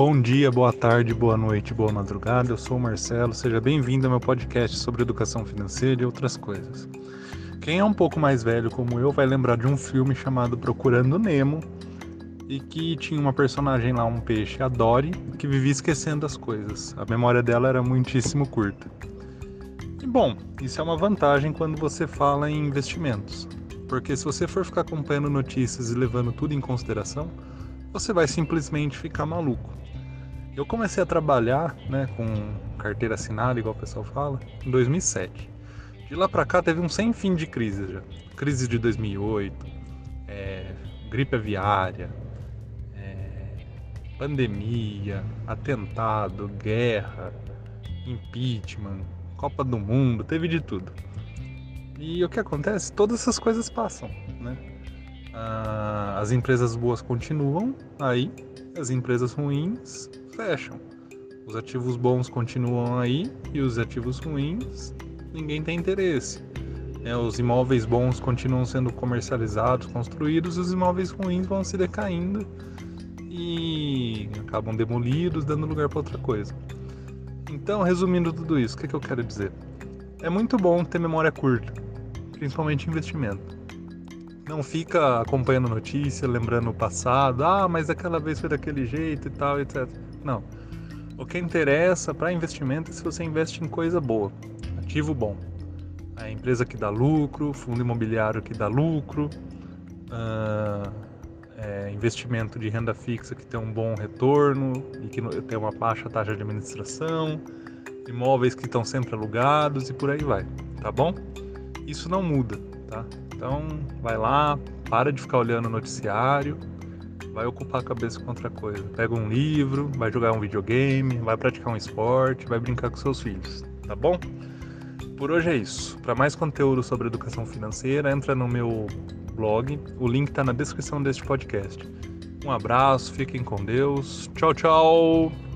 Bom dia, boa tarde, boa noite, boa madrugada. Eu sou o Marcelo. Seja bem-vindo ao meu podcast sobre educação financeira e outras coisas. Quem é um pouco mais velho como eu vai lembrar de um filme chamado Procurando Nemo e que tinha uma personagem lá, um peixe, a Dory, que vivia esquecendo as coisas. A memória dela era muitíssimo curta. E bom, isso é uma vantagem quando você fala em investimentos, porque se você for ficar acompanhando notícias e levando tudo em consideração, você vai simplesmente ficar maluco. Eu comecei a trabalhar né, com carteira assinada, igual o pessoal fala, em 2007. De lá para cá teve um sem fim de crises já. Crise de 2008, é, gripe aviária, é, pandemia, atentado, guerra, impeachment, Copa do Mundo, teve de tudo. E o que acontece? Todas essas coisas passam? Ah, as empresas boas continuam aí, as empresas ruins fecham. Os ativos bons continuam aí e os ativos ruins ninguém tem interesse. É, os imóveis bons continuam sendo comercializados, construídos, e os imóveis ruins vão se decaindo e acabam demolidos, dando lugar para outra coisa. Então, resumindo tudo isso, o que, é que eu quero dizer? É muito bom ter memória curta, principalmente investimento. Não fica acompanhando notícia, lembrando o passado, ah, mas aquela vez foi daquele jeito e tal, etc. Não. O que interessa para investimento é se você investe em coisa boa, ativo bom. A empresa que dá lucro, fundo imobiliário que dá lucro, uh, é, investimento de renda fixa que tem um bom retorno e que tem uma baixa taxa de administração, imóveis que estão sempre alugados e por aí vai, tá bom? Isso não muda, tá? Então, vai lá, para de ficar olhando o noticiário, vai ocupar a cabeça com outra coisa. Pega um livro, vai jogar um videogame, vai praticar um esporte, vai brincar com seus filhos, tá bom? Por hoje é isso. Para mais conteúdo sobre educação financeira, entra no meu blog. O link está na descrição deste podcast. Um abraço, fiquem com Deus. Tchau, tchau!